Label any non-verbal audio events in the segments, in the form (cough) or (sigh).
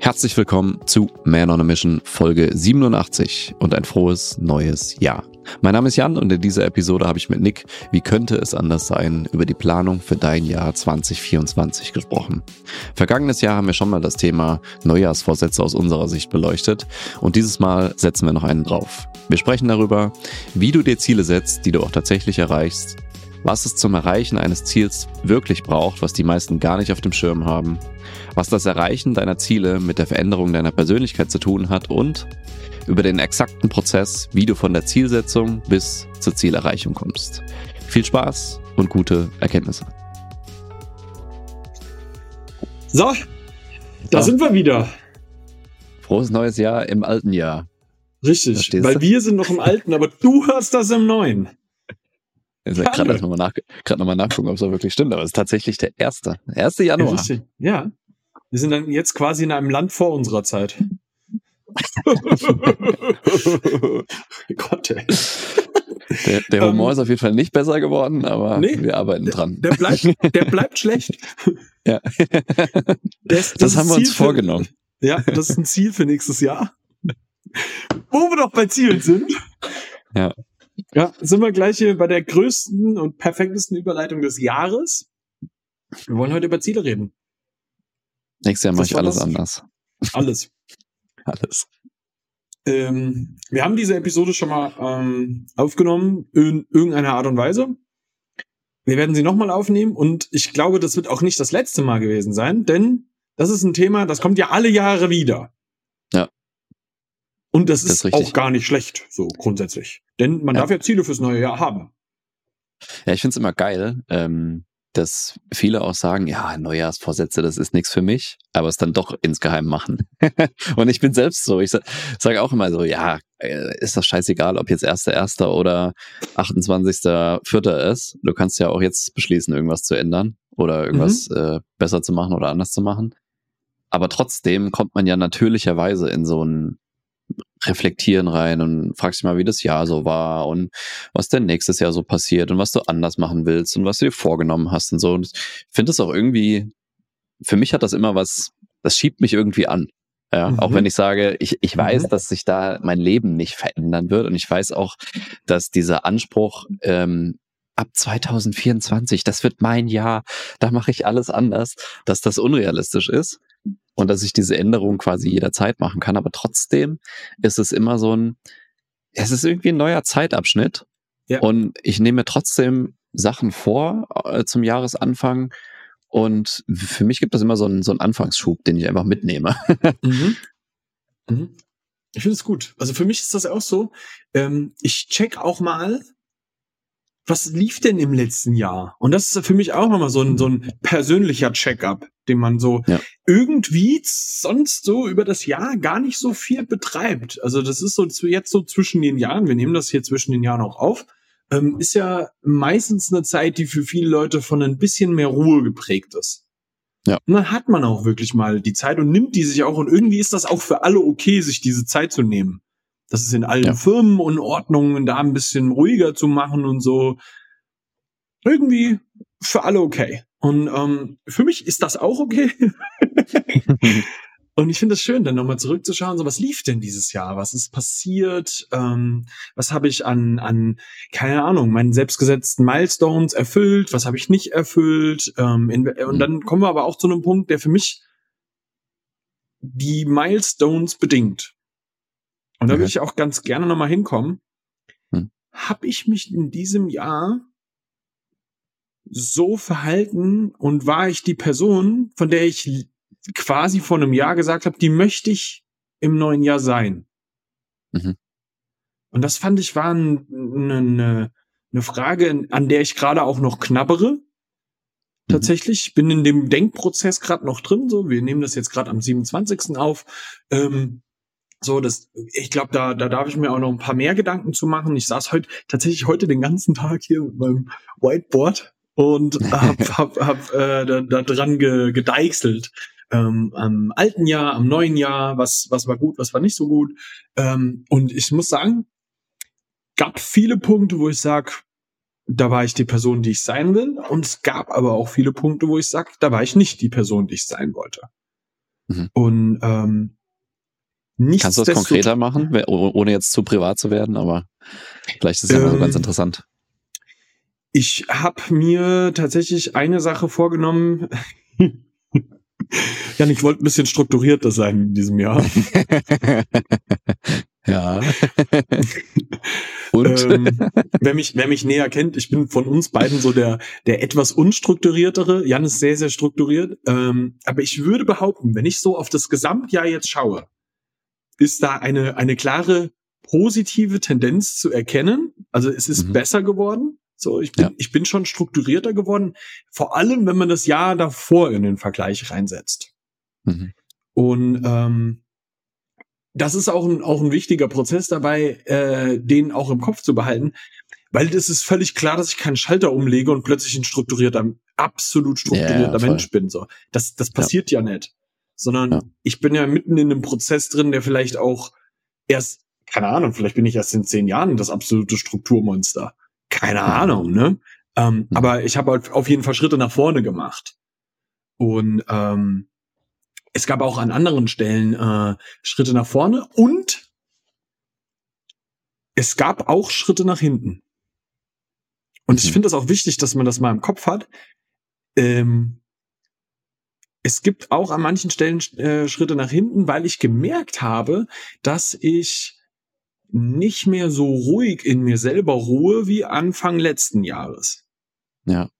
Herzlich willkommen zu Man on a Mission Folge 87 und ein frohes neues Jahr. Mein Name ist Jan und in dieser Episode habe ich mit Nick, wie könnte es anders sein, über die Planung für dein Jahr 2024 gesprochen. Vergangenes Jahr haben wir schon mal das Thema Neujahrsvorsätze aus unserer Sicht beleuchtet und dieses Mal setzen wir noch einen drauf. Wir sprechen darüber, wie du dir Ziele setzt, die du auch tatsächlich erreichst, was es zum Erreichen eines Ziels wirklich braucht, was die meisten gar nicht auf dem Schirm haben, was das Erreichen deiner Ziele mit der Veränderung deiner Persönlichkeit zu tun hat und über den exakten Prozess, wie du von der Zielsetzung bis zur Zielerreichung kommst. Viel Spaß und gute Erkenntnisse. So, da so. sind wir wieder. Frohes neues Jahr im alten Jahr. Richtig, weil du? wir sind noch im alten, aber du hörst das im neuen. Ich ja gerade nochmal nach, noch nachgucken, ob es auch wirklich stimmt, aber es ist tatsächlich der erste. 1. Januar. Ja, ja. Wir sind dann jetzt quasi in einem Land vor unserer Zeit. (laughs) (laughs) Gott, ey. Der, der Humor um, ähm, ist auf jeden Fall nicht besser geworden, aber nee, wir arbeiten dran. Der, der, bleibt, der bleibt schlecht. (laughs) Ja. Das, das, das haben wir uns für, vorgenommen. Ja, das ist ein Ziel für nächstes Jahr. Wo wir doch bei Zielen sind. Ja. Ja, sind wir gleich hier bei der größten und perfektesten Überleitung des Jahres. Wir wollen heute über Ziele reden. Nächstes Jahr mache ich alles anders. Alles. (laughs) alles. Ähm, wir haben diese Episode schon mal ähm, aufgenommen in irgendeiner Art und Weise. Wir werden sie nochmal aufnehmen und ich glaube, das wird auch nicht das letzte Mal gewesen sein, denn das ist ein Thema, das kommt ja alle Jahre wieder. Und das, das ist, ist auch gar nicht schlecht, so grundsätzlich. Denn man ja. darf ja Ziele fürs neue Jahr haben. Ja, ich finde es immer geil, ähm, dass viele auch sagen, ja, Neujahrsvorsätze, das ist nichts für mich, aber es dann doch insgeheim machen. (laughs) und ich bin selbst so. Ich sage auch immer so, ja, äh, ist das scheißegal, ob jetzt 1.1. oder 28.4. ist. Du kannst ja auch jetzt beschließen, irgendwas zu ändern oder irgendwas mhm. äh, besser zu machen oder anders zu machen. Aber trotzdem kommt man ja natürlicherweise in so ein Reflektieren rein und fragst dich mal, wie das Jahr so war und was denn nächstes Jahr so passiert und was du anders machen willst und was du dir vorgenommen hast und so. Und ich finde es auch irgendwie, für mich hat das immer was, das schiebt mich irgendwie an. Ja, mhm. auch wenn ich sage, ich, ich weiß, mhm. dass sich da mein Leben nicht verändern wird und ich weiß auch, dass dieser Anspruch ähm, ab 2024, das wird mein Jahr, da mache ich alles anders, dass das unrealistisch ist und dass ich diese Änderung quasi jederzeit machen kann. Aber trotzdem ist es immer so ein, es ist irgendwie ein neuer Zeitabschnitt. Ja. Und ich nehme trotzdem Sachen vor äh, zum Jahresanfang. Und für mich gibt es immer so einen, so einen Anfangsschub, den ich einfach mitnehme. (laughs) Mhm. Mhm. Ich finde es gut. Also für mich ist das auch so. Ähm, ich check auch mal, was lief denn im letzten Jahr? Und das ist für mich auch nochmal so ein, so ein persönlicher Check-up, den man so ja. irgendwie sonst so über das Jahr gar nicht so viel betreibt. Also das ist so jetzt so zwischen den Jahren, wir nehmen das hier zwischen den Jahren auch auf, ähm, ist ja meistens eine Zeit, die für viele Leute von ein bisschen mehr Ruhe geprägt ist. Ja. Und dann hat man auch wirklich mal die Zeit und nimmt die sich auch und irgendwie ist das auch für alle okay, sich diese Zeit zu nehmen. Das ist in allen ja. Firmen und Ordnungen da ein bisschen ruhiger zu machen und so. Irgendwie für alle okay. Und ähm, für mich ist das auch okay. (laughs) und ich finde es schön, dann nochmal zurückzuschauen, so was lief denn dieses Jahr? Was ist passiert? Ähm, was habe ich an, an, keine Ahnung, meinen selbstgesetzten Milestones erfüllt? Was habe ich nicht erfüllt? Ähm, in, und mhm. dann kommen wir aber auch zu einem Punkt, der für mich die Milestones bedingt. Und da okay. würde ich auch ganz gerne nochmal hinkommen. Hm. Habe ich mich in diesem Jahr so verhalten und war ich die Person, von der ich quasi vor einem Jahr gesagt habe, die möchte ich im neuen Jahr sein. Mhm. Und das fand ich war eine, eine, eine Frage, an der ich gerade auch noch knabbere. Mhm. Tatsächlich, bin in dem Denkprozess gerade noch drin. So, wir nehmen das jetzt gerade am 27. auf. Ähm, so, das, ich glaube, da, da darf ich mir auch noch ein paar mehr Gedanken zu machen. Ich saß heute tatsächlich heute den ganzen Tag hier mit meinem Whiteboard und (laughs) hab, hab, hab äh, da, da dran ge, gedeichselt. Ähm, am alten Jahr, am neuen Jahr, was, was war gut, was war nicht so gut. Ähm, und ich muss sagen, gab viele Punkte, wo ich sag, da war ich die Person, die ich sein will. Und es gab aber auch viele Punkte, wo ich sag, da war ich nicht die Person, die ich sein wollte. Mhm. Und ähm, Kannst du das konkreter machen, ohne jetzt zu privat zu werden, aber vielleicht ist es ja ähm, so ganz ähm, interessant. Ich habe mir tatsächlich eine Sache vorgenommen. (laughs) Jan, ich wollte ein bisschen strukturierter sein in diesem Jahr. (laughs) ja. (laughs) Und? Ähm, wer, mich, wer mich näher kennt, ich bin von uns beiden so der, der etwas unstrukturiertere. Jan ist sehr, sehr strukturiert. Ähm, aber ich würde behaupten, wenn ich so auf das Gesamtjahr jetzt schaue, ist da eine, eine klare positive Tendenz zu erkennen. Also es ist mhm. besser geworden. So, ich bin, ja. ich bin schon strukturierter geworden. Vor allem, wenn man das Jahr davor in den Vergleich reinsetzt. Mhm. Und ähm, das ist auch ein, auch ein wichtiger Prozess dabei, äh, den auch im Kopf zu behalten. Weil es ist völlig klar, dass ich keinen Schalter umlege und plötzlich ein strukturierter, absolut strukturierter ja, Mensch bin. So, das, das passiert ja, ja nicht. Sondern ich bin ja mitten in einem Prozess drin, der vielleicht auch erst, keine Ahnung, vielleicht bin ich erst in zehn Jahren das absolute Strukturmonster. Keine Ahnung, ne? Ähm. Aber ich habe halt auf jeden Fall Schritte nach vorne gemacht. Und ähm, es gab auch an anderen Stellen äh, Schritte nach vorne und es gab auch Schritte nach hinten. Und ich mhm. finde es auch wichtig, dass man das mal im Kopf hat. Ähm, es gibt auch an manchen Stellen äh, Schritte nach hinten, weil ich gemerkt habe, dass ich nicht mehr so ruhig in mir selber ruhe wie Anfang letzten Jahres. Ja.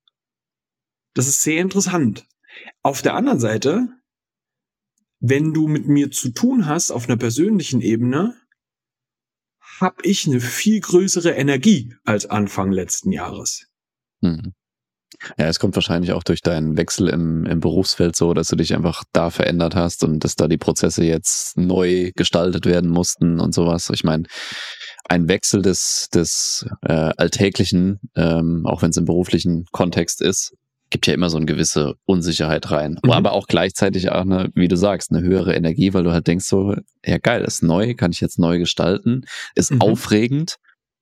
Das ist sehr interessant. Auf der anderen Seite, wenn du mit mir zu tun hast auf einer persönlichen Ebene, habe ich eine viel größere Energie als Anfang letzten Jahres. Mhm. Ja, es kommt wahrscheinlich auch durch deinen Wechsel im, im Berufsfeld so, dass du dich einfach da verändert hast und dass da die Prozesse jetzt neu gestaltet werden mussten und sowas. Ich meine, ein Wechsel des, des äh, Alltäglichen, ähm, auch wenn es im beruflichen Kontext ist, gibt ja immer so eine gewisse Unsicherheit rein. Mhm. Aber auch gleichzeitig auch eine, wie du sagst, eine höhere Energie, weil du halt denkst so, ja geil, ist neu, kann ich jetzt neu gestalten, ist mhm. aufregend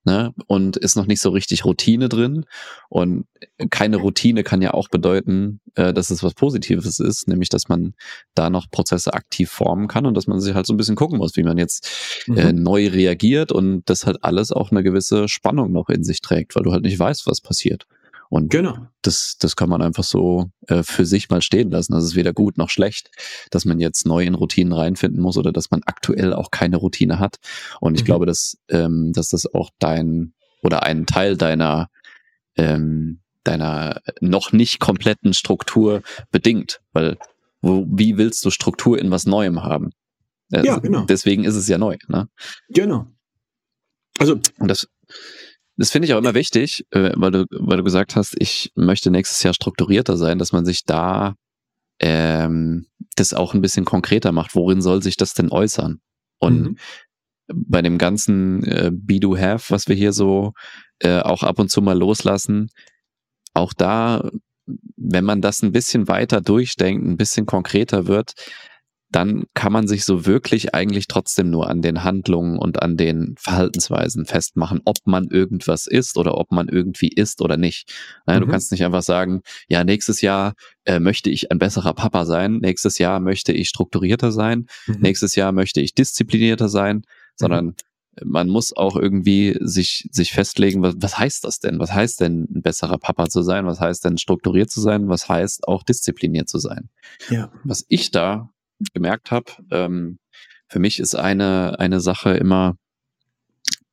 ne? und ist noch nicht so richtig Routine drin. Und keine Routine kann ja auch bedeuten, äh, dass es was Positives ist, nämlich dass man da noch Prozesse aktiv formen kann und dass man sich halt so ein bisschen gucken muss, wie man jetzt äh, mhm. äh, neu reagiert und das halt alles auch eine gewisse Spannung noch in sich trägt, weil du halt nicht weißt, was passiert. Und genau. das, das kann man einfach so äh, für sich mal stehen lassen. Das ist weder gut noch schlecht, dass man jetzt neu in Routinen reinfinden muss oder dass man aktuell auch keine Routine hat. Und ich mhm. glaube, dass, ähm, dass das auch dein oder einen Teil deiner ähm, deiner noch nicht kompletten Struktur bedingt, weil wo, wie willst du Struktur in was Neuem haben? Ja, genau. Deswegen ist es ja neu. Ne? Genau. Also und das das finde ich auch immer wichtig, äh, weil du, weil du gesagt hast, ich möchte nächstes Jahr strukturierter sein, dass man sich da ähm, das auch ein bisschen konkreter macht. Worin soll sich das denn äußern? Und mhm. bei dem ganzen äh, Be Do Have, was wir hier so äh, auch ab und zu mal loslassen, auch da, wenn man das ein bisschen weiter durchdenkt, ein bisschen konkreter wird, dann kann man sich so wirklich eigentlich trotzdem nur an den Handlungen und an den Verhaltensweisen festmachen, ob man irgendwas ist oder ob man irgendwie ist oder nicht. Naja, mhm. Du kannst nicht einfach sagen, ja, nächstes Jahr äh, möchte ich ein besserer Papa sein, nächstes Jahr möchte ich strukturierter sein, mhm. nächstes Jahr möchte ich disziplinierter sein, sondern mhm. man muss auch irgendwie sich, sich festlegen, was, was heißt das denn? Was heißt denn, ein besserer Papa zu sein? Was heißt denn, strukturiert zu sein? Was heißt auch diszipliniert zu sein? Ja. Was ich da gemerkt habe. Ähm, für mich ist eine, eine Sache immer,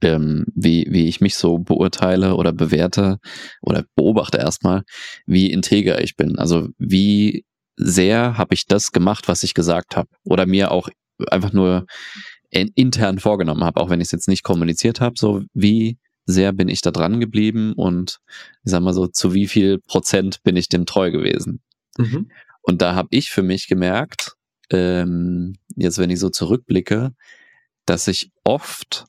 ähm, wie, wie ich mich so beurteile oder bewerte oder beobachte erstmal, wie integer ich bin. Also wie sehr habe ich das gemacht, was ich gesagt habe oder mir auch einfach nur in, intern vorgenommen habe, auch wenn ich es jetzt nicht kommuniziert habe, so wie sehr bin ich da dran geblieben und ich sag mal so, zu wie viel Prozent bin ich dem treu gewesen. Mhm. Und da habe ich für mich gemerkt, ähm, jetzt wenn ich so zurückblicke, dass ich oft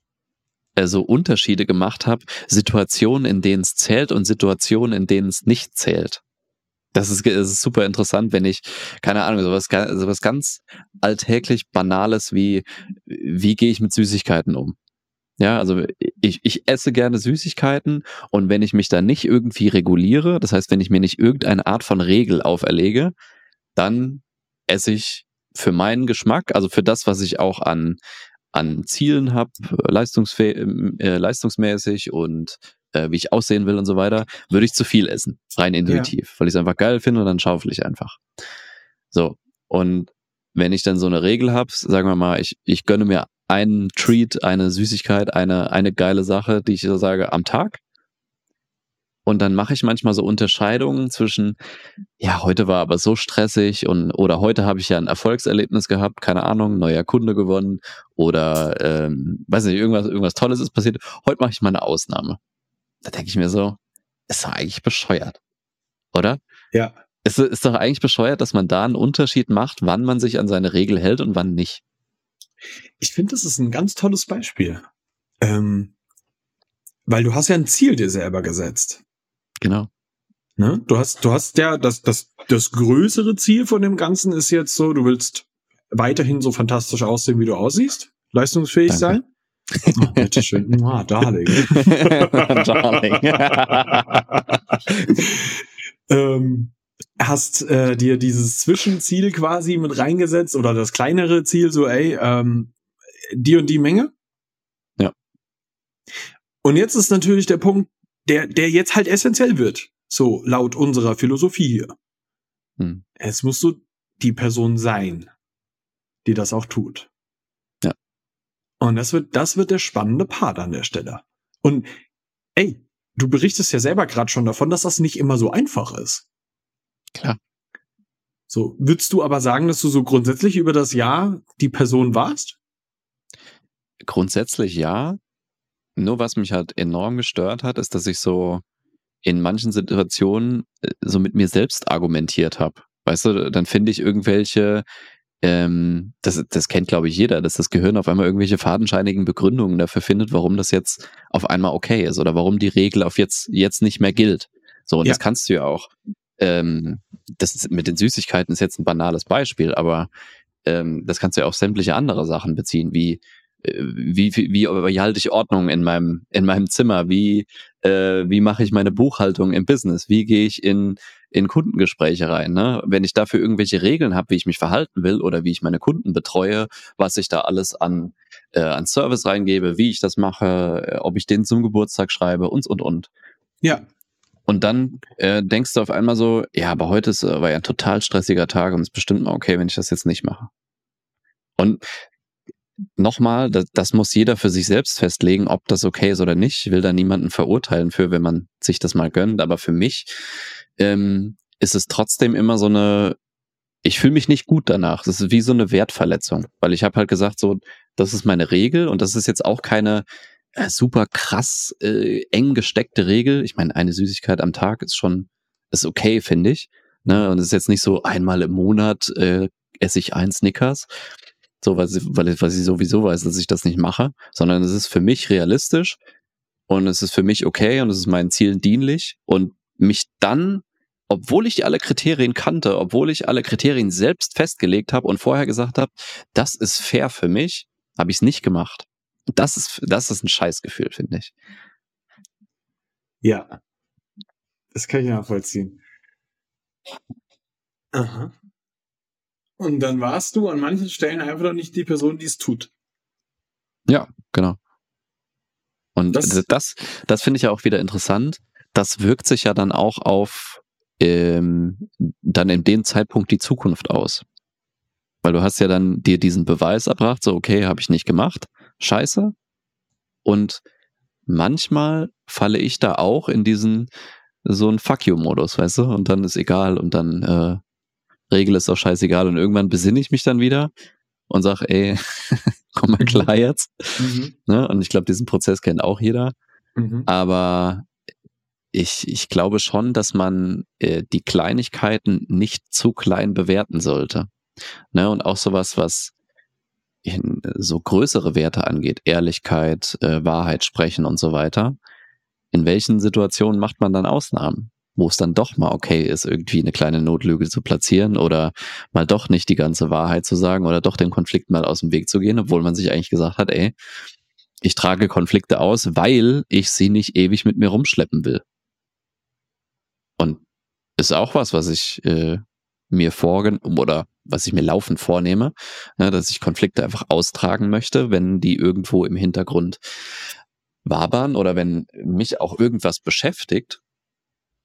also Unterschiede gemacht habe, Situationen, in denen es zählt und Situationen, in denen es nicht zählt. Das ist, das ist super interessant, wenn ich, keine Ahnung, sowas, sowas ganz alltäglich Banales wie, wie gehe ich mit Süßigkeiten um? Ja, also ich, ich esse gerne Süßigkeiten und wenn ich mich da nicht irgendwie reguliere, das heißt, wenn ich mir nicht irgendeine Art von Regel auferlege, dann esse ich für meinen Geschmack, also für das, was ich auch an, an Zielen habe, äh, leistungsmäßig und äh, wie ich aussehen will und so weiter, würde ich zu viel essen, rein intuitiv, ja. weil ich es einfach geil finde und dann schaufel ich einfach. So, und wenn ich dann so eine Regel habe, sagen wir mal, ich, ich gönne mir einen Treat, eine Süßigkeit, eine, eine geile Sache, die ich so sage, am Tag. Und dann mache ich manchmal so Unterscheidungen zwischen, ja, heute war aber so stressig und oder heute habe ich ja ein Erfolgserlebnis gehabt, keine Ahnung, neuer Kunde gewonnen oder ähm, weiß nicht, irgendwas, irgendwas Tolles ist passiert. Heute mache ich mal eine Ausnahme. Da denke ich mir so, ist doch eigentlich bescheuert. Oder? Ja. Es ist doch eigentlich bescheuert, dass man da einen Unterschied macht, wann man sich an seine Regel hält und wann nicht. Ich finde, das ist ein ganz tolles Beispiel. Ähm, weil du hast ja ein Ziel dir selber gesetzt. Genau. Ne? Du hast, du hast ja das, das, das größere Ziel von dem Ganzen ist jetzt so, du willst weiterhin so fantastisch aussehen, wie du aussiehst, leistungsfähig Danke. sein. Oh, bitteschön. (laughs) Ah, Darling. (laughs) Darling. (laughs) ähm, hast äh, dir dieses Zwischenziel quasi mit reingesetzt oder das kleinere Ziel, so, ey, ähm, die und die Menge. Ja. Und jetzt ist natürlich der Punkt, der, der jetzt halt essentiell wird. So, laut unserer Philosophie hier. Hm. Jetzt musst du die Person sein, die das auch tut. Ja. Und das wird, das wird der spannende Part an der Stelle. Und ey, du berichtest ja selber gerade schon davon, dass das nicht immer so einfach ist. Klar. So, würdest du aber sagen, dass du so grundsätzlich über das Jahr die Person warst? Grundsätzlich ja. Nur was mich halt enorm gestört hat, ist, dass ich so in manchen Situationen äh, so mit mir selbst argumentiert habe. Weißt du, dann finde ich irgendwelche, ähm, das, das kennt glaube ich jeder, dass das Gehirn auf einmal irgendwelche fadenscheinigen Begründungen dafür findet, warum das jetzt auf einmal okay ist oder warum die Regel auf jetzt, jetzt nicht mehr gilt. So, und ja. das kannst du ja auch. Ähm, das ist, mit den Süßigkeiten ist jetzt ein banales Beispiel, aber ähm, das kannst du ja auf sämtliche andere Sachen beziehen, wie wie, wie, wie, wie halte ich Ordnung in meinem, in meinem Zimmer? Wie, äh, wie mache ich meine Buchhaltung im Business? Wie gehe ich in, in Kundengespräche rein? Ne? Wenn ich dafür irgendwelche Regeln habe, wie ich mich verhalten will oder wie ich meine Kunden betreue, was ich da alles an, äh, an Service reingebe, wie ich das mache, äh, ob ich den zum Geburtstag schreibe und, und, und. Ja. Und dann äh, denkst du auf einmal so, ja, aber heute ist, äh, war ja ein total stressiger Tag und es ist bestimmt mal okay, wenn ich das jetzt nicht mache. Und nochmal, das, das muss jeder für sich selbst festlegen, ob das okay ist oder nicht. Ich will da niemanden verurteilen für, wenn man sich das mal gönnt. Aber für mich ähm, ist es trotzdem immer so eine, ich fühle mich nicht gut danach. Das ist wie so eine Wertverletzung, weil ich habe halt gesagt, so, das ist meine Regel und das ist jetzt auch keine äh, super krass äh, eng gesteckte Regel. Ich meine, eine Süßigkeit am Tag ist schon, ist okay, finde ich. Ne? Und es ist jetzt nicht so einmal im Monat äh, esse ich ein Snickers, so weil, sie, weil, weil sie sowieso weiß, dass ich das nicht mache, sondern es ist für mich realistisch und es ist für mich okay und es ist meinen Zielen dienlich und mich dann, obwohl ich alle Kriterien kannte, obwohl ich alle Kriterien selbst festgelegt habe und vorher gesagt habe, das ist fair für mich, habe ich es nicht gemacht. Das ist, das ist ein Scheißgefühl, finde ich. Ja, das kann ich nachvollziehen. Aha. Und dann warst du an manchen Stellen einfach noch nicht die Person, die es tut. Ja, genau. Und das, das, das finde ich ja auch wieder interessant. Das wirkt sich ja dann auch auf ähm, dann in dem Zeitpunkt die Zukunft aus. Weil du hast ja dann dir diesen Beweis erbracht, so okay, habe ich nicht gemacht, scheiße. Und manchmal falle ich da auch in diesen so ein Fuck you-Modus, weißt du? Und dann ist egal und dann äh, Regel ist auch scheißegal. Und irgendwann besinne ich mich dann wieder und sage, ey, (laughs) komm mal klar jetzt. Mhm. Ne? Und ich glaube, diesen Prozess kennt auch jeder. Mhm. Aber ich, ich glaube schon, dass man äh, die Kleinigkeiten nicht zu klein bewerten sollte. Ne? Und auch sowas, was in, so größere Werte angeht, Ehrlichkeit, äh, Wahrheit sprechen und so weiter. In welchen Situationen macht man dann Ausnahmen? Wo es dann doch mal okay ist, irgendwie eine kleine Notlüge zu platzieren oder mal doch nicht die ganze Wahrheit zu sagen oder doch den Konflikt mal aus dem Weg zu gehen, obwohl man sich eigentlich gesagt hat, ey, ich trage Konflikte aus, weil ich sie nicht ewig mit mir rumschleppen will. Und ist auch was, was ich äh, mir vorgen oder was ich mir laufend vornehme, ne, dass ich Konflikte einfach austragen möchte, wenn die irgendwo im Hintergrund wabern oder wenn mich auch irgendwas beschäftigt,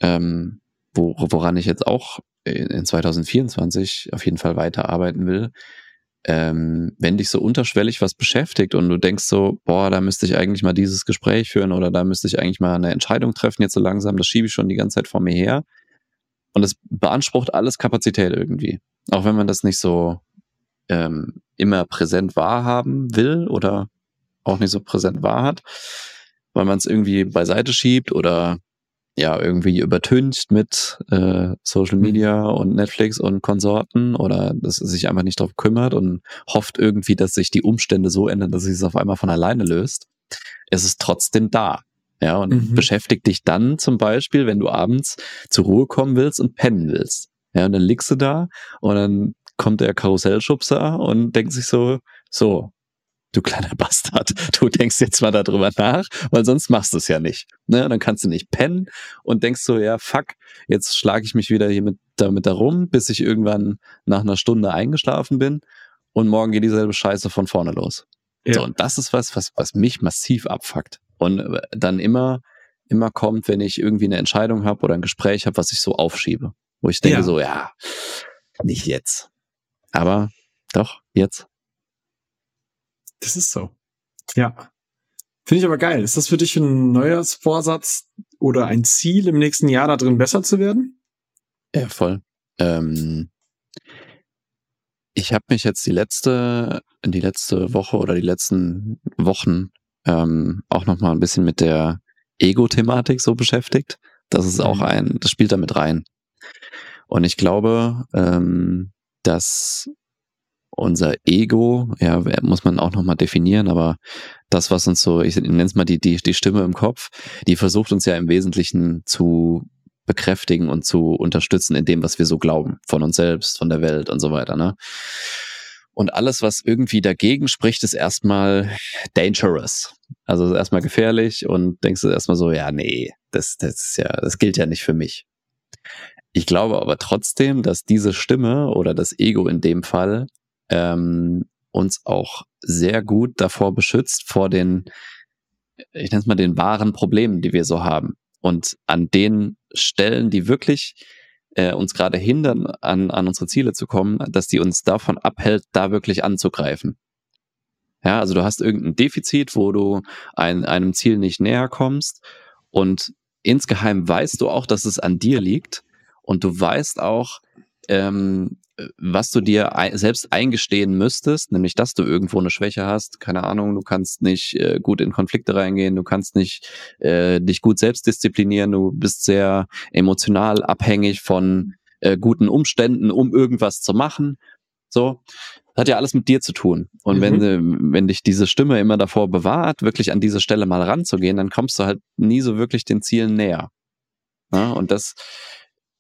ähm, wo, woran ich jetzt auch in 2024 auf jeden Fall weiterarbeiten will, ähm, wenn dich so unterschwellig was beschäftigt und du denkst so, boah, da müsste ich eigentlich mal dieses Gespräch führen oder da müsste ich eigentlich mal eine Entscheidung treffen, jetzt so langsam, das schiebe ich schon die ganze Zeit vor mir her. Und es beansprucht alles Kapazität irgendwie. Auch wenn man das nicht so ähm, immer präsent wahrhaben will oder auch nicht so präsent wahrhat, weil man es irgendwie beiseite schiebt oder ja irgendwie übertüncht mit äh, Social mhm. Media und Netflix und Konsorten oder dass sich einfach nicht darauf kümmert und hofft irgendwie, dass sich die Umstände so ändern, dass sich es auf einmal von alleine löst. Es ist trotzdem da. Ja, und mhm. beschäftigt dich dann zum Beispiel, wenn du abends zur Ruhe kommen willst und pennen willst. Ja, und dann liegst du da und dann kommt der Karussellschubser und denkt sich so, so, du kleiner Bastard, du denkst jetzt mal darüber nach, weil sonst machst du es ja nicht. Ne? dann kannst du nicht pennen und denkst so, ja, fuck, jetzt schlage ich mich wieder hier mit, damit darum, bis ich irgendwann nach einer Stunde eingeschlafen bin und morgen geht dieselbe Scheiße von vorne los. Ja. So, und das ist was, was, was mich massiv abfuckt. Und äh, dann immer, immer kommt, wenn ich irgendwie eine Entscheidung habe oder ein Gespräch habe, was ich so aufschiebe. Wo ich denke ja. so, ja, nicht jetzt. Aber doch, jetzt. Das ist so. Ja. Finde ich aber geil. Ist das für dich ein Neujahrsvorsatz oder ein Ziel im nächsten Jahr da drin besser zu werden? Ja, voll. Ähm, ich habe mich jetzt die letzte, die letzte Woche oder die letzten Wochen ähm, auch noch mal ein bisschen mit der Ego-Thematik so beschäftigt. Das ist auch mhm. ein, das spielt damit rein. Und ich glaube, ähm, dass unser Ego, ja, muss man auch nochmal definieren, aber das, was uns so, ich nenne es mal die, die, die Stimme im Kopf, die versucht uns ja im Wesentlichen zu bekräftigen und zu unterstützen in dem, was wir so glauben, von uns selbst, von der Welt und so weiter, ne? Und alles, was irgendwie dagegen spricht, ist erstmal dangerous. Also erstmal gefährlich und denkst du erstmal so, ja, nee, das, das ist ja, das gilt ja nicht für mich. Ich glaube aber trotzdem, dass diese Stimme oder das Ego in dem Fall ähm, uns auch sehr gut davor beschützt, vor den, ich nenne es mal, den wahren Problemen, die wir so haben. Und an den Stellen, die wirklich äh, uns gerade hindern, an, an unsere Ziele zu kommen, dass die uns davon abhält, da wirklich anzugreifen. Ja, also du hast irgendein Defizit, wo du ein, einem Ziel nicht näher kommst und insgeheim weißt du auch, dass es an dir liegt und du weißt auch, ähm, was du dir selbst eingestehen müsstest, nämlich dass du irgendwo eine Schwäche hast, keine Ahnung, du kannst nicht äh, gut in Konflikte reingehen, du kannst nicht äh, dich gut selbst disziplinieren, du bist sehr emotional abhängig von äh, guten Umständen, um irgendwas zu machen. So, das hat ja alles mit dir zu tun. Und mhm. wenn, äh, wenn dich diese Stimme immer davor bewahrt, wirklich an diese Stelle mal ranzugehen, dann kommst du halt nie so wirklich den Zielen näher. Ja, und das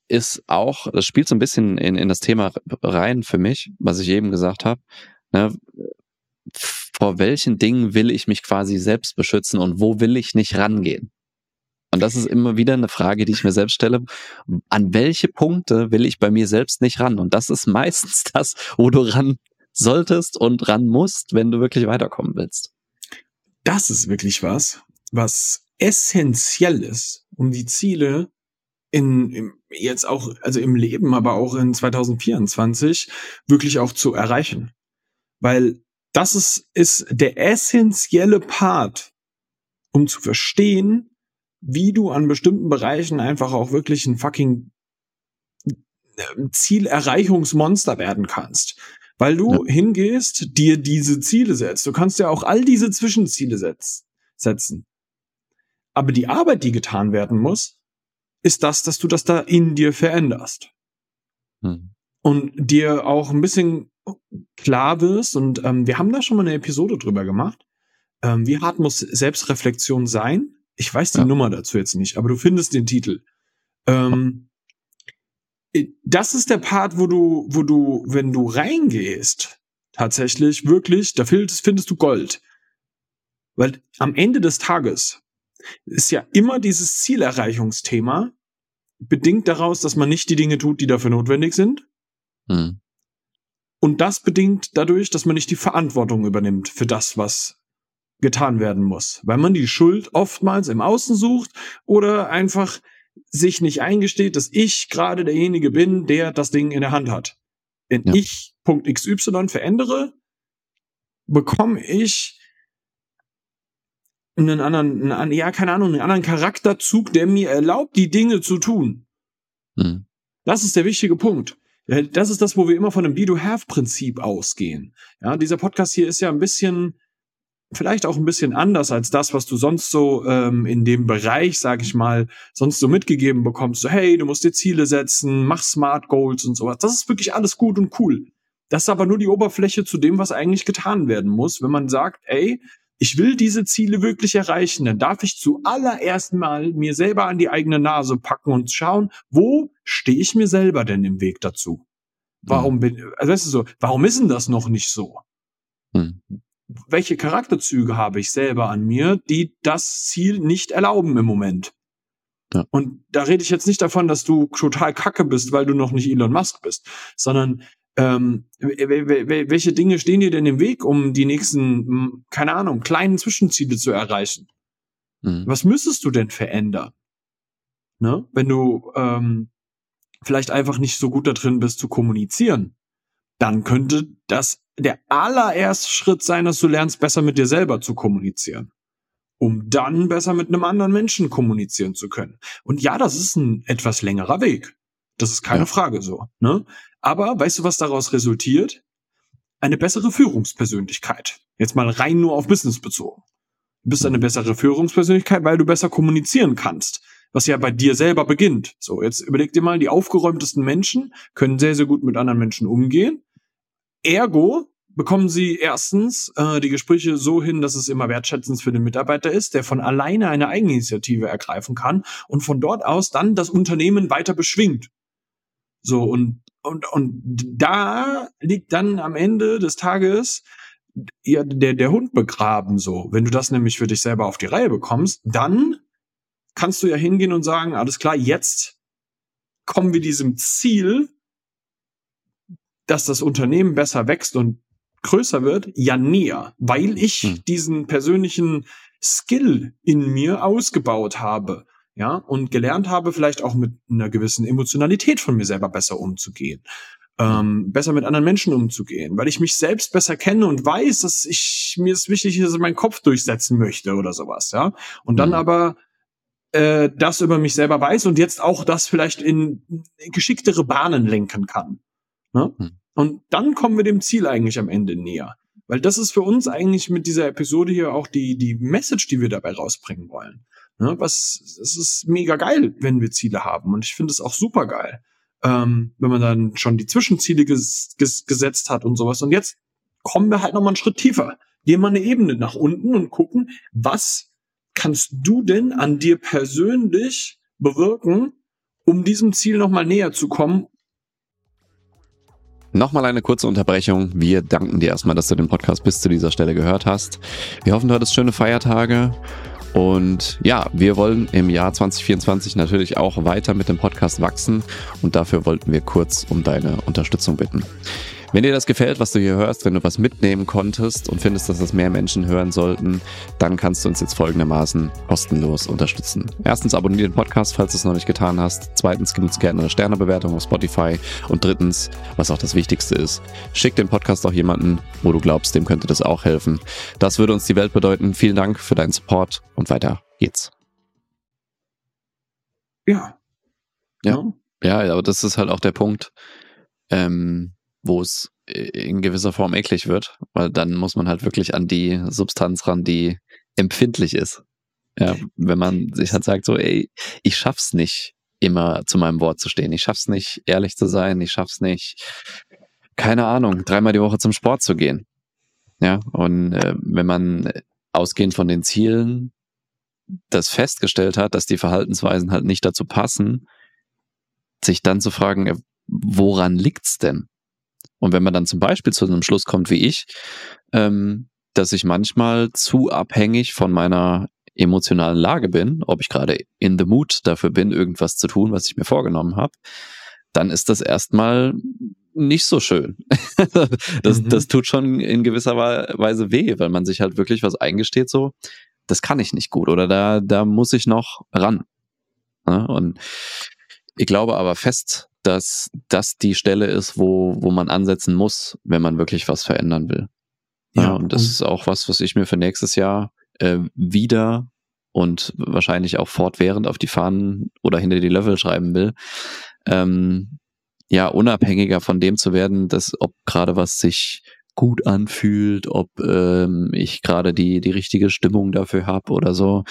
ist auch, das spielt so ein bisschen in, in das Thema rein für mich, was ich eben gesagt habe. Ne, vor welchen Dingen will ich mich quasi selbst beschützen und wo will ich nicht rangehen? Und das ist immer wieder eine Frage, die ich mir selbst stelle. An welche Punkte will ich bei mir selbst nicht ran? Und das ist (laughs) meistens das, wo du ran solltest und ran musst, wenn du wirklich weiterkommen willst. Das ist wirklich was, was essentiell ist, um die Ziele in, im, jetzt auch, also im Leben, aber auch in 2024 wirklich auch zu erreichen. Weil das ist, ist der essentielle Part, um zu verstehen, wie du an bestimmten Bereichen einfach auch wirklich ein fucking äh, Zielerreichungsmonster werden kannst. Weil du ja. hingehst, dir diese Ziele setzt. Du kannst ja auch all diese Zwischenziele setz setzen. Aber die Arbeit, die getan werden muss, ist das, dass du das da in dir veränderst. Hm. Und dir auch ein bisschen klar wirst, und ähm, wir haben da schon mal eine Episode drüber gemacht. Ähm, wie hart muss Selbstreflexion sein? Ich weiß die ja. Nummer dazu jetzt nicht, aber du findest den Titel. Ähm, äh, das ist der Part, wo du, wo du, wenn du reingehst, tatsächlich wirklich, da findest, findest du Gold. Weil am Ende des Tages ist ja immer dieses Zielerreichungsthema, bedingt daraus, dass man nicht die Dinge tut, die dafür notwendig sind. Hm. Und das bedingt dadurch, dass man nicht die Verantwortung übernimmt für das, was getan werden muss, weil man die Schuld oftmals im Außen sucht oder einfach sich nicht eingesteht, dass ich gerade derjenige bin, der das Ding in der Hand hat. Wenn ja. ich Punkt XY verändere, bekomme ich einen anderen, einen, ja, keine Ahnung, einen anderen Charakterzug, der mir erlaubt, die Dinge zu tun. Mhm. Das ist der wichtige Punkt. Das ist das, wo wir immer von dem Be-Do-Have-Prinzip ausgehen. Ja, dieser Podcast hier ist ja ein bisschen vielleicht auch ein bisschen anders als das, was du sonst so ähm, in dem Bereich, sag ich mal, sonst so mitgegeben bekommst. So, hey, du musst dir Ziele setzen, mach Smart Goals und sowas. Das ist wirklich alles gut und cool. Das ist aber nur die Oberfläche zu dem, was eigentlich getan werden muss, wenn man sagt, ey, ich will diese Ziele wirklich erreichen, dann darf ich zuallererst mal mir selber an die eigene Nase packen und schauen, wo stehe ich mir selber denn im Weg dazu? Warum mhm. bin, also weißt du so, warum ist denn das noch nicht so? Mhm welche Charakterzüge habe ich selber an mir, die das Ziel nicht erlauben im Moment. Ja. Und da rede ich jetzt nicht davon, dass du total kacke bist, weil du noch nicht Elon Musk bist, sondern ähm, welche Dinge stehen dir denn im Weg, um die nächsten, keine Ahnung, kleinen Zwischenziele zu erreichen? Mhm. Was müsstest du denn verändern? Ne? Wenn du ähm, vielleicht einfach nicht so gut da drin bist zu kommunizieren, dann könnte das der allererste Schritt sein, dass du lernst, besser mit dir selber zu kommunizieren. Um dann besser mit einem anderen Menschen kommunizieren zu können. Und ja, das ist ein etwas längerer Weg. Das ist keine ja. Frage so. Ne? Aber weißt du, was daraus resultiert? Eine bessere Führungspersönlichkeit. Jetzt mal rein nur auf Business bezogen. Du bist eine bessere Führungspersönlichkeit, weil du besser kommunizieren kannst. Was ja bei dir selber beginnt. So, jetzt überleg dir mal, die aufgeräumtesten Menschen können sehr, sehr gut mit anderen Menschen umgehen Ergo bekommen sie erstens äh, die Gespräche so hin, dass es immer wertschätzend für den Mitarbeiter ist, der von alleine eine Eigeninitiative ergreifen kann und von dort aus dann das Unternehmen weiter beschwingt. So und und und da liegt dann am Ende des Tages ja, der der Hund begraben so. Wenn du das nämlich für dich selber auf die Reihe bekommst, dann kannst du ja hingehen und sagen, alles klar, jetzt kommen wir diesem Ziel dass das Unternehmen besser wächst und größer wird, ja näher, weil ich hm. diesen persönlichen Skill in mir ausgebaut habe, ja, und gelernt habe, vielleicht auch mit einer gewissen Emotionalität von mir selber besser umzugehen, ähm, besser mit anderen Menschen umzugehen, weil ich mich selbst besser kenne und weiß, dass ich mir es wichtig ist, dass ich meinen Kopf durchsetzen möchte oder sowas, ja, und dann mhm. aber äh, das über mich selber weiß und jetzt auch das vielleicht in geschicktere Bahnen lenken kann. Ne? Mhm. Und dann kommen wir dem Ziel eigentlich am Ende näher. Weil das ist für uns eigentlich mit dieser Episode hier auch die, die Message, die wir dabei rausbringen wollen. Ne, was, es ist mega geil, wenn wir Ziele haben. Und ich finde es auch super geil, ähm, wenn man dann schon die Zwischenziele ges ges gesetzt hat und sowas. Und jetzt kommen wir halt nochmal einen Schritt tiefer. Gehen wir eine Ebene nach unten und gucken, was kannst du denn an dir persönlich bewirken, um diesem Ziel nochmal näher zu kommen Nochmal eine kurze Unterbrechung. Wir danken dir erstmal, dass du den Podcast bis zu dieser Stelle gehört hast. Wir hoffen, du hattest schöne Feiertage. Und ja, wir wollen im Jahr 2024 natürlich auch weiter mit dem Podcast wachsen. Und dafür wollten wir kurz um deine Unterstützung bitten. Wenn dir das gefällt, was du hier hörst, wenn du was mitnehmen konntest und findest, dass das mehr Menschen hören sollten, dann kannst du uns jetzt folgendermaßen kostenlos unterstützen. Erstens abonniere den Podcast, falls du es noch nicht getan hast. Zweitens gib uns gerne eine Sternebewertung auf Spotify. Und drittens, was auch das Wichtigste ist, schick den Podcast auch jemanden, wo du glaubst, dem könnte das auch helfen. Das würde uns die Welt bedeuten. Vielen Dank für deinen Support und weiter geht's. Ja. Ja. Ja, aber das ist halt auch der Punkt. Ähm, wo es in gewisser Form eklig wird, weil dann muss man halt wirklich an die Substanz ran, die empfindlich ist. Ja, wenn man sich halt sagt, so, ey, ich schaff's nicht, immer zu meinem Wort zu stehen. Ich schaff's nicht, ehrlich zu sein. Ich schaff's nicht, keine Ahnung, dreimal die Woche zum Sport zu gehen. Ja, und äh, wenn man ausgehend von den Zielen das festgestellt hat, dass die Verhaltensweisen halt nicht dazu passen, sich dann zu fragen, woran liegt's denn? Und wenn man dann zum Beispiel zu einem Schluss kommt wie ich, ähm, dass ich manchmal zu abhängig von meiner emotionalen Lage bin, ob ich gerade in the mood dafür bin, irgendwas zu tun, was ich mir vorgenommen habe, dann ist das erstmal nicht so schön. (laughs) das, mhm. das tut schon in gewisser Weise weh, weil man sich halt wirklich was eingesteht, so, das kann ich nicht gut oder da, da muss ich noch ran. Ja, und ich glaube aber fest, dass das die Stelle ist, wo, wo man ansetzen muss, wenn man wirklich was verändern will. Ja, ja und das ist auch was, was ich mir für nächstes Jahr äh, wieder und wahrscheinlich auch fortwährend auf die Fahnen oder hinter die Level schreiben will. Ähm, ja, unabhängiger von dem zu werden, dass ob gerade was sich gut anfühlt, ob ähm, ich gerade die, die richtige Stimmung dafür habe oder so.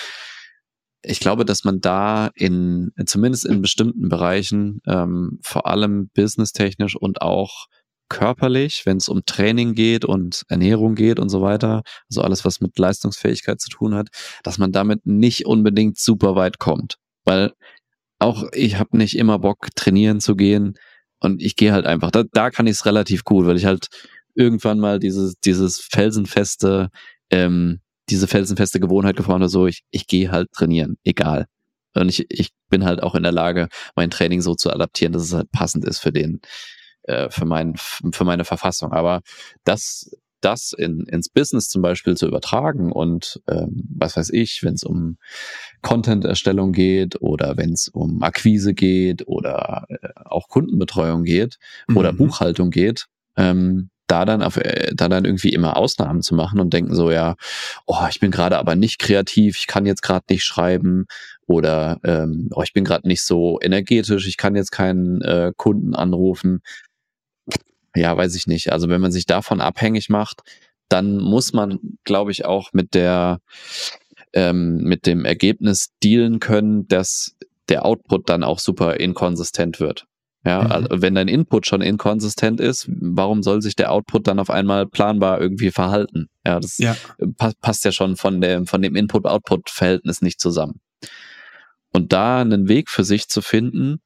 Ich glaube, dass man da in, zumindest in bestimmten Bereichen, ähm, vor allem businesstechnisch und auch körperlich, wenn es um Training geht und Ernährung geht und so weiter, also alles, was mit Leistungsfähigkeit zu tun hat, dass man damit nicht unbedingt super weit kommt. Weil auch ich habe nicht immer Bock, trainieren zu gehen und ich gehe halt einfach. Da, da kann ich es relativ gut, weil ich halt irgendwann mal dieses, dieses felsenfeste, ähm, diese felsenfeste Gewohnheit gefahren habe, so ich, ich gehe halt trainieren, egal. Und ich, ich bin halt auch in der Lage, mein Training so zu adaptieren, dass es halt passend ist für den, äh, für mein, für meine Verfassung. Aber das, das in, ins Business zum Beispiel zu übertragen und ähm, was weiß ich, wenn es um Content-Erstellung geht oder wenn es um Akquise geht oder äh, auch Kundenbetreuung geht mhm. oder Buchhaltung geht, ähm, da dann auf, äh, da dann irgendwie immer Ausnahmen zu machen und denken so, ja, oh, ich bin gerade aber nicht kreativ, ich kann jetzt gerade nicht schreiben oder ähm, oh, ich bin gerade nicht so energetisch, ich kann jetzt keinen äh, Kunden anrufen. Ja, weiß ich nicht. Also wenn man sich davon abhängig macht, dann muss man, glaube ich, auch mit der ähm, mit dem Ergebnis dealen können, dass der Output dann auch super inkonsistent wird. Ja, mhm. also wenn dein Input schon inkonsistent ist, warum soll sich der Output dann auf einmal planbar irgendwie verhalten? Ja, das ja. Pa passt ja schon von dem, von dem Input-Output-Verhältnis nicht zusammen. Und da einen Weg für sich zu finden,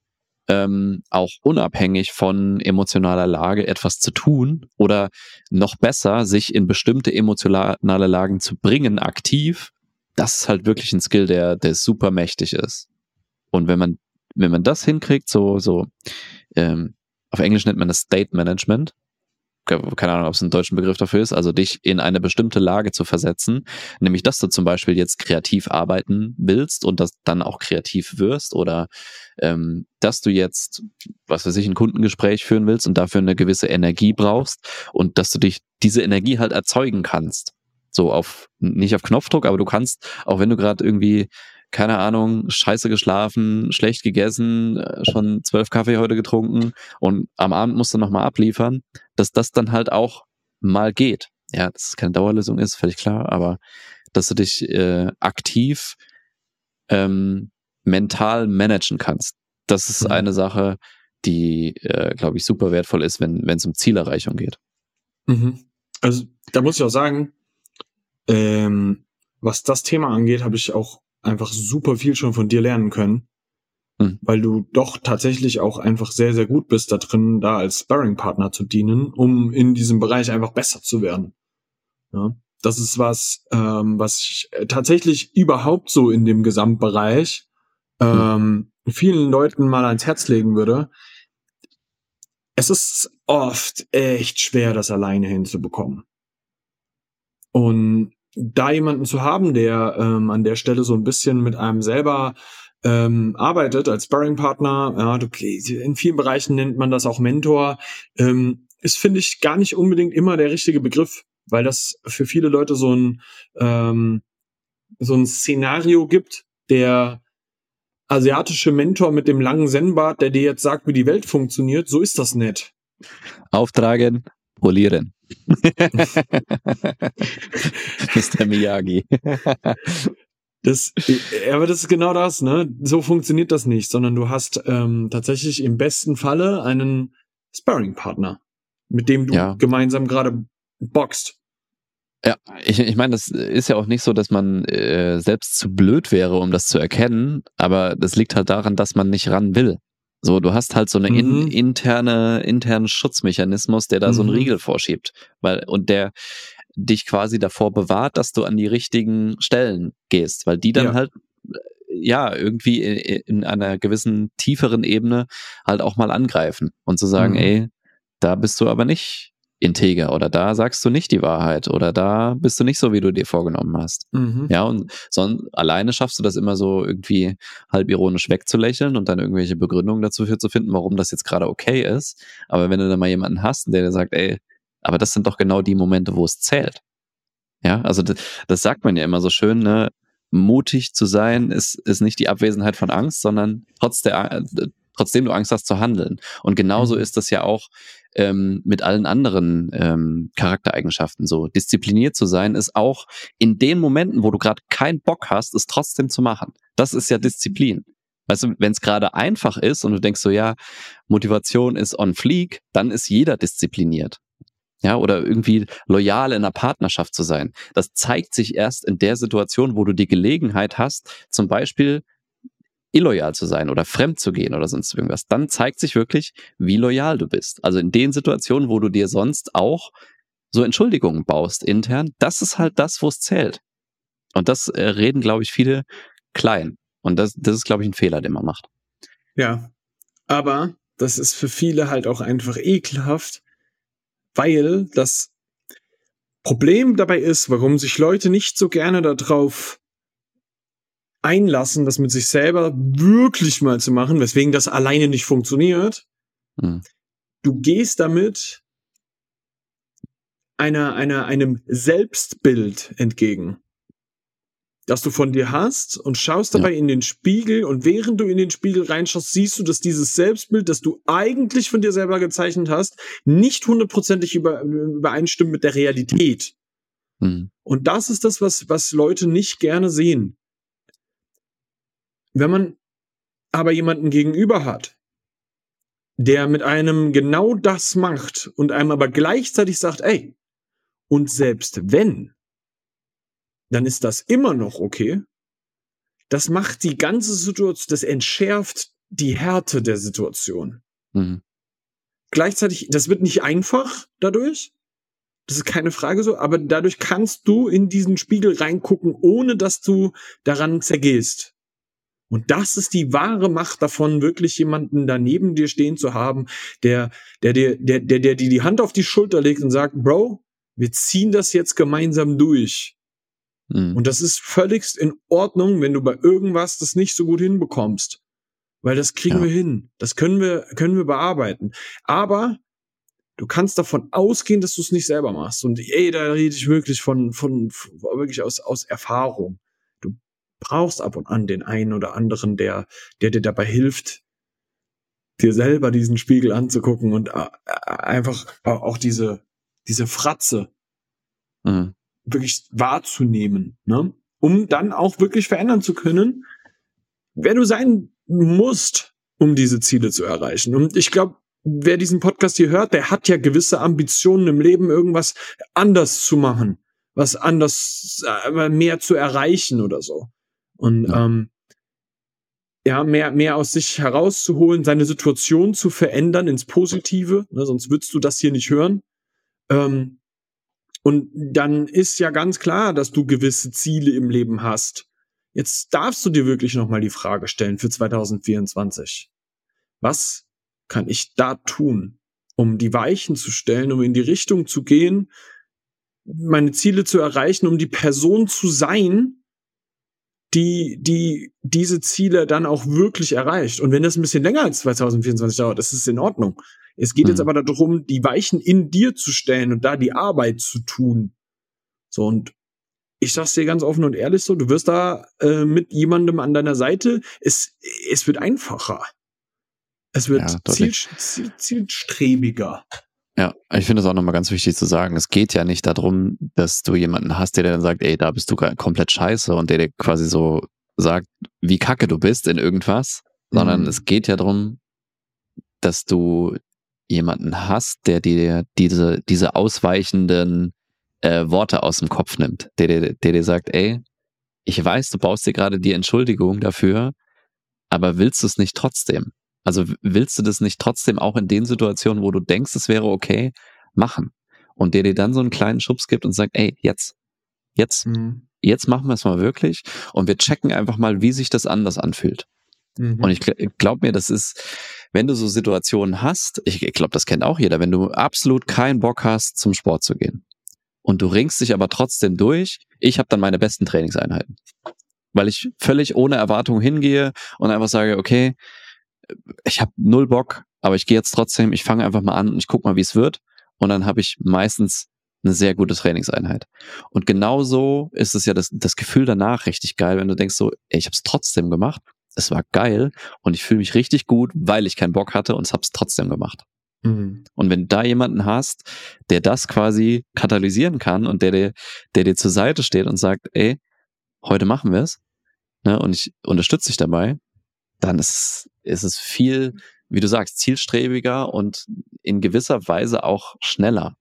ähm, auch unabhängig von emotionaler Lage etwas zu tun oder noch besser, sich in bestimmte emotionale Lagen zu bringen, aktiv, das ist halt wirklich ein Skill, der, der super mächtig ist. Und wenn man, wenn man das hinkriegt, so, so, ähm, auf Englisch nennt man das State Management. Keine Ahnung, ob es einen deutschen Begriff dafür ist, also dich in eine bestimmte Lage zu versetzen, nämlich dass du zum Beispiel jetzt kreativ arbeiten willst und das dann auch kreativ wirst oder ähm, dass du jetzt, was weiß ich, ein Kundengespräch führen willst und dafür eine gewisse Energie brauchst und dass du dich diese Energie halt erzeugen kannst. So auf, nicht auf Knopfdruck, aber du kannst, auch wenn du gerade irgendwie, keine Ahnung, scheiße geschlafen, schlecht gegessen, äh, schon zwölf Kaffee heute getrunken und am Abend musst du nochmal abliefern, dass das dann halt auch mal geht. Ja, dass es keine Dauerlösung ist, völlig klar, aber dass du dich äh, aktiv ähm, mental managen kannst. Das ist mhm. eine Sache, die, äh, glaube ich, super wertvoll ist, wenn es um Zielerreichung geht. Mhm. Also da muss ich auch sagen, ähm, was das Thema angeht, habe ich auch einfach super viel schon von dir lernen können. Mhm. Weil du doch tatsächlich auch einfach sehr, sehr gut bist da drin, da als Sparring-Partner zu dienen, um in diesem Bereich einfach besser zu werden. Ja, das ist was, ähm, was ich tatsächlich überhaupt so in dem Gesamtbereich ähm, vielen Leuten mal ans Herz legen würde. Es ist oft echt schwer, das alleine hinzubekommen. Und da jemanden zu haben, der ähm, an der Stelle so ein bisschen mit einem selber ähm, arbeitet als Sparringpartner, ja, in vielen Bereichen nennt man das auch Mentor, ähm, ist, finde ich, gar nicht unbedingt immer der richtige Begriff, weil das für viele Leute so ein, ähm, so ein Szenario gibt, der asiatische Mentor mit dem langen Zen-Bart, der dir jetzt sagt, wie die Welt funktioniert, so ist das nicht. Auftragen, polieren. (laughs) Mr. Miyagi. Das, aber das ist genau das, ne? So funktioniert das nicht, sondern du hast ähm, tatsächlich im besten Falle einen Sparring-Partner, mit dem du ja. gemeinsam gerade boxt. Ja, ich, ich meine, das ist ja auch nicht so, dass man äh, selbst zu blöd wäre, um das zu erkennen, aber das liegt halt daran, dass man nicht ran will. So, du hast halt so eine in, mhm. interne, internen Schutzmechanismus, der da mhm. so einen mhm. Riegel vorschiebt. Weil, und der dich quasi davor bewahrt, dass du an die richtigen Stellen gehst, weil die dann ja. halt ja, irgendwie in, in, einer gewissen tieferen Ebene halt auch mal angreifen und zu sagen, mhm. ey, da bist du aber nicht integer oder da sagst du nicht die Wahrheit oder da bist du nicht so, wie du dir vorgenommen hast. Mhm. Ja, und son alleine schaffst du das immer so irgendwie halb ironisch wegzulächeln und dann irgendwelche Begründungen dazu für zu finden, warum das jetzt gerade okay ist. Aber wenn du dann mal jemanden hast, der dir sagt, ey, aber das sind doch genau die Momente, wo es zählt. Ja, also das, das sagt man ja immer so schön, ne? Mutig zu sein ist, ist nicht die Abwesenheit von Angst, sondern trotz der, trotzdem du Angst hast zu handeln. Und genauso mhm. ist das ja auch ähm, mit allen anderen ähm, Charaktereigenschaften so. Diszipliniert zu sein ist auch in den Momenten, wo du gerade keinen Bock hast, es trotzdem zu machen. Das ist ja Disziplin. Weißt du, wenn es gerade einfach ist und du denkst so, ja, Motivation ist on fleek, dann ist jeder diszipliniert. Ja, oder irgendwie loyal in einer Partnerschaft zu sein. Das zeigt sich erst in der Situation, wo du die Gelegenheit hast, zum Beispiel illoyal zu sein oder fremd zu gehen oder sonst irgendwas, dann zeigt sich wirklich, wie loyal du bist. Also in den Situationen, wo du dir sonst auch so Entschuldigungen baust intern, das ist halt das, wo es zählt. Und das äh, reden, glaube ich, viele klein. Und das, das ist, glaube ich, ein Fehler, den man macht. Ja, aber das ist für viele halt auch einfach ekelhaft, weil das Problem dabei ist, warum sich Leute nicht so gerne darauf einlassen, das mit sich selber wirklich mal zu machen, weswegen das alleine nicht funktioniert. Mhm. Du gehst damit einer, einer, einem Selbstbild entgegen, das du von dir hast und schaust dabei ja. in den Spiegel und während du in den Spiegel reinschaust, siehst du, dass dieses Selbstbild, das du eigentlich von dir selber gezeichnet hast, nicht hundertprozentig über, übereinstimmt mit der Realität. Mhm. Und das ist das, was, was Leute nicht gerne sehen. Wenn man aber jemanden gegenüber hat, der mit einem genau das macht und einem aber gleichzeitig sagt, ey, und selbst wenn, dann ist das immer noch okay. Das macht die ganze Situation, das entschärft die Härte der Situation. Mhm. Gleichzeitig, das wird nicht einfach dadurch. Das ist keine Frage so, aber dadurch kannst du in diesen Spiegel reingucken, ohne dass du daran zergehst. Und das ist die wahre Macht davon, wirklich jemanden daneben dir stehen zu haben, der, der dir, der, der, der dir die Hand auf die Schulter legt und sagt, Bro, wir ziehen das jetzt gemeinsam durch. Mhm. Und das ist völligst in Ordnung, wenn du bei irgendwas das nicht so gut hinbekommst. Weil das kriegen ja. wir hin. Das können wir, können wir bearbeiten. Aber du kannst davon ausgehen, dass du es nicht selber machst. Und ey, da rede ich wirklich von, von, von wirklich aus, aus Erfahrung brauchst ab und an den einen oder anderen, der, der dir dabei hilft, dir selber diesen Spiegel anzugucken und äh, einfach auch diese, diese Fratze mhm. wirklich wahrzunehmen, ne? um dann auch wirklich verändern zu können, wer du sein musst, um diese Ziele zu erreichen. Und ich glaube, wer diesen Podcast hier hört, der hat ja gewisse Ambitionen im Leben, irgendwas anders zu machen, was anders, äh, mehr zu erreichen oder so. Und ja. ähm, ja, mehr, mehr aus sich herauszuholen, seine Situation zu verändern ins Positive, ne, sonst würdest du das hier nicht hören. Ähm, und dann ist ja ganz klar, dass du gewisse Ziele im Leben hast. Jetzt darfst du dir wirklich nochmal die Frage stellen für 2024. Was kann ich da tun, um die Weichen zu stellen, um in die Richtung zu gehen, meine Ziele zu erreichen, um die Person zu sein, die, die diese Ziele dann auch wirklich erreicht. Und wenn das ein bisschen länger als 2024 dauert, ist es in Ordnung. Es geht mhm. jetzt aber darum, die Weichen in dir zu stellen und da die Arbeit zu tun. So, und ich sag's dir ganz offen und ehrlich so, du wirst da äh, mit jemandem an deiner Seite, es, es wird einfacher. Es wird ja, ziel, ziel, zielstrebiger. Ja, ich finde es auch nochmal ganz wichtig zu sagen. Es geht ja nicht darum, dass du jemanden hast, der dann sagt, ey, da bist du komplett scheiße und der dir quasi so sagt, wie kacke du bist in irgendwas, mhm. sondern es geht ja darum, dass du jemanden hast, der dir diese, diese ausweichenden äh, Worte aus dem Kopf nimmt, der, der, der dir sagt, ey, ich weiß, du baust dir gerade die Entschuldigung dafür, aber willst du es nicht trotzdem? Also willst du das nicht trotzdem auch in den Situationen, wo du denkst, es wäre okay, machen? Und der dir dann so einen kleinen Schubs gibt und sagt, ey, jetzt, jetzt, mhm. jetzt machen wir es mal wirklich und wir checken einfach mal, wie sich das anders anfühlt. Mhm. Und ich glaube mir, das ist, wenn du so Situationen hast, ich glaube, das kennt auch jeder, wenn du absolut keinen Bock hast, zum Sport zu gehen und du ringst dich aber trotzdem durch, ich habe dann meine besten Trainingseinheiten. Weil ich völlig ohne Erwartung hingehe und einfach sage, okay, ich habe null Bock, aber ich gehe jetzt trotzdem, ich fange einfach mal an und ich guck mal, wie es wird. Und dann habe ich meistens eine sehr gute Trainingseinheit. Und genauso ist es ja das, das Gefühl danach richtig geil, wenn du denkst so, ey, ich habe es trotzdem gemacht, es war geil und ich fühle mich richtig gut, weil ich keinen Bock hatte und es habe es trotzdem gemacht. Mhm. Und wenn du da jemanden hast, der das quasi katalysieren kann und der dir, der dir zur Seite steht und sagt, ey, heute machen wir es, ne, und ich unterstütze dich dabei, dann ist, ist es viel, wie du sagst, zielstrebiger und in gewisser Weise auch schneller.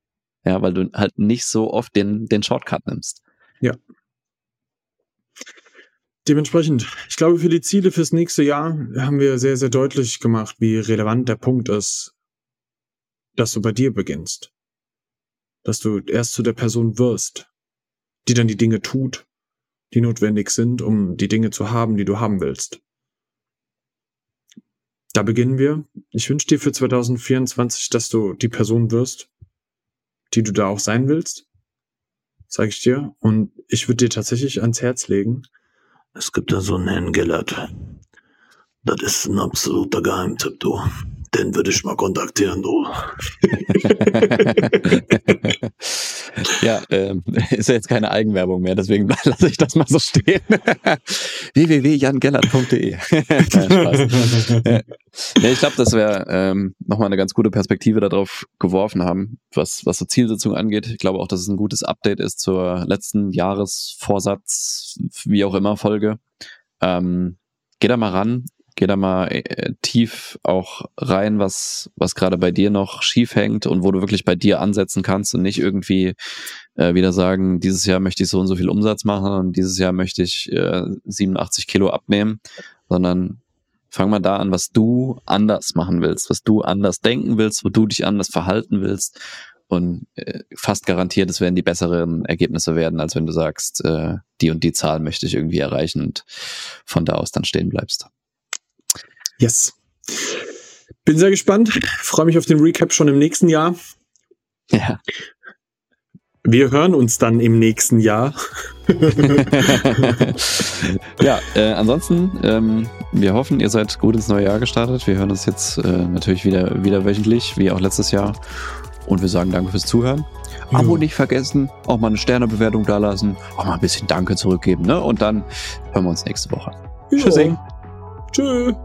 Ja, weil du halt nicht so oft den, den Shortcut nimmst. Ja. Dementsprechend, ich glaube, für die Ziele fürs nächste Jahr haben wir sehr, sehr deutlich gemacht, wie relevant der Punkt ist, dass du bei dir beginnst. Dass du erst zu der Person wirst, die dann die Dinge tut, die notwendig sind, um die Dinge zu haben, die du haben willst. Da beginnen wir. Ich wünsche dir für 2024, dass du die Person wirst, die du da auch sein willst. Sag ich dir. Und ich würde dir tatsächlich ans Herz legen. Es gibt da so einen Herrn Gellert. Das ist ein absoluter Geheimtipp, du den würde ich mal kontaktieren, du. (laughs) ja, ähm, (laughs) ist ja jetzt keine Eigenwerbung mehr, deswegen (laughs) lasse ich das mal so stehen. www.jangellert.de ja, Ich glaube, dass wir ähm, nochmal eine ganz gute Perspektive darauf geworfen haben, was, was so Zielsetzung angeht. Ich glaube auch, dass es ein gutes Update ist zur letzten Jahresvorsatz, wie auch immer, Folge. Ähm, geh da mal ran, geh da mal äh, tief auch rein, was, was gerade bei dir noch schief hängt und wo du wirklich bei dir ansetzen kannst und nicht irgendwie äh, wieder sagen, dieses Jahr möchte ich so und so viel Umsatz machen und dieses Jahr möchte ich äh, 87 Kilo abnehmen, sondern fang mal da an, was du anders machen willst, was du anders denken willst, wo du dich anders verhalten willst und äh, fast garantiert, es werden die besseren Ergebnisse werden, als wenn du sagst, äh, die und die Zahl möchte ich irgendwie erreichen und von da aus dann stehen bleibst. Yes. Bin sehr gespannt. Freue mich auf den Recap schon im nächsten Jahr. Ja. Wir hören uns dann im nächsten Jahr. (laughs) ja, äh, ansonsten, ähm, wir hoffen, ihr seid gut ins neue Jahr gestartet. Wir hören uns jetzt äh, natürlich wieder, wieder wöchentlich, wie auch letztes Jahr. Und wir sagen danke fürs Zuhören. Ja. Abo nicht vergessen, auch mal eine Sternebewertung da lassen, auch mal ein bisschen Danke zurückgeben. Ne? Und dann hören wir uns nächste Woche. Tschüss. Tschüss.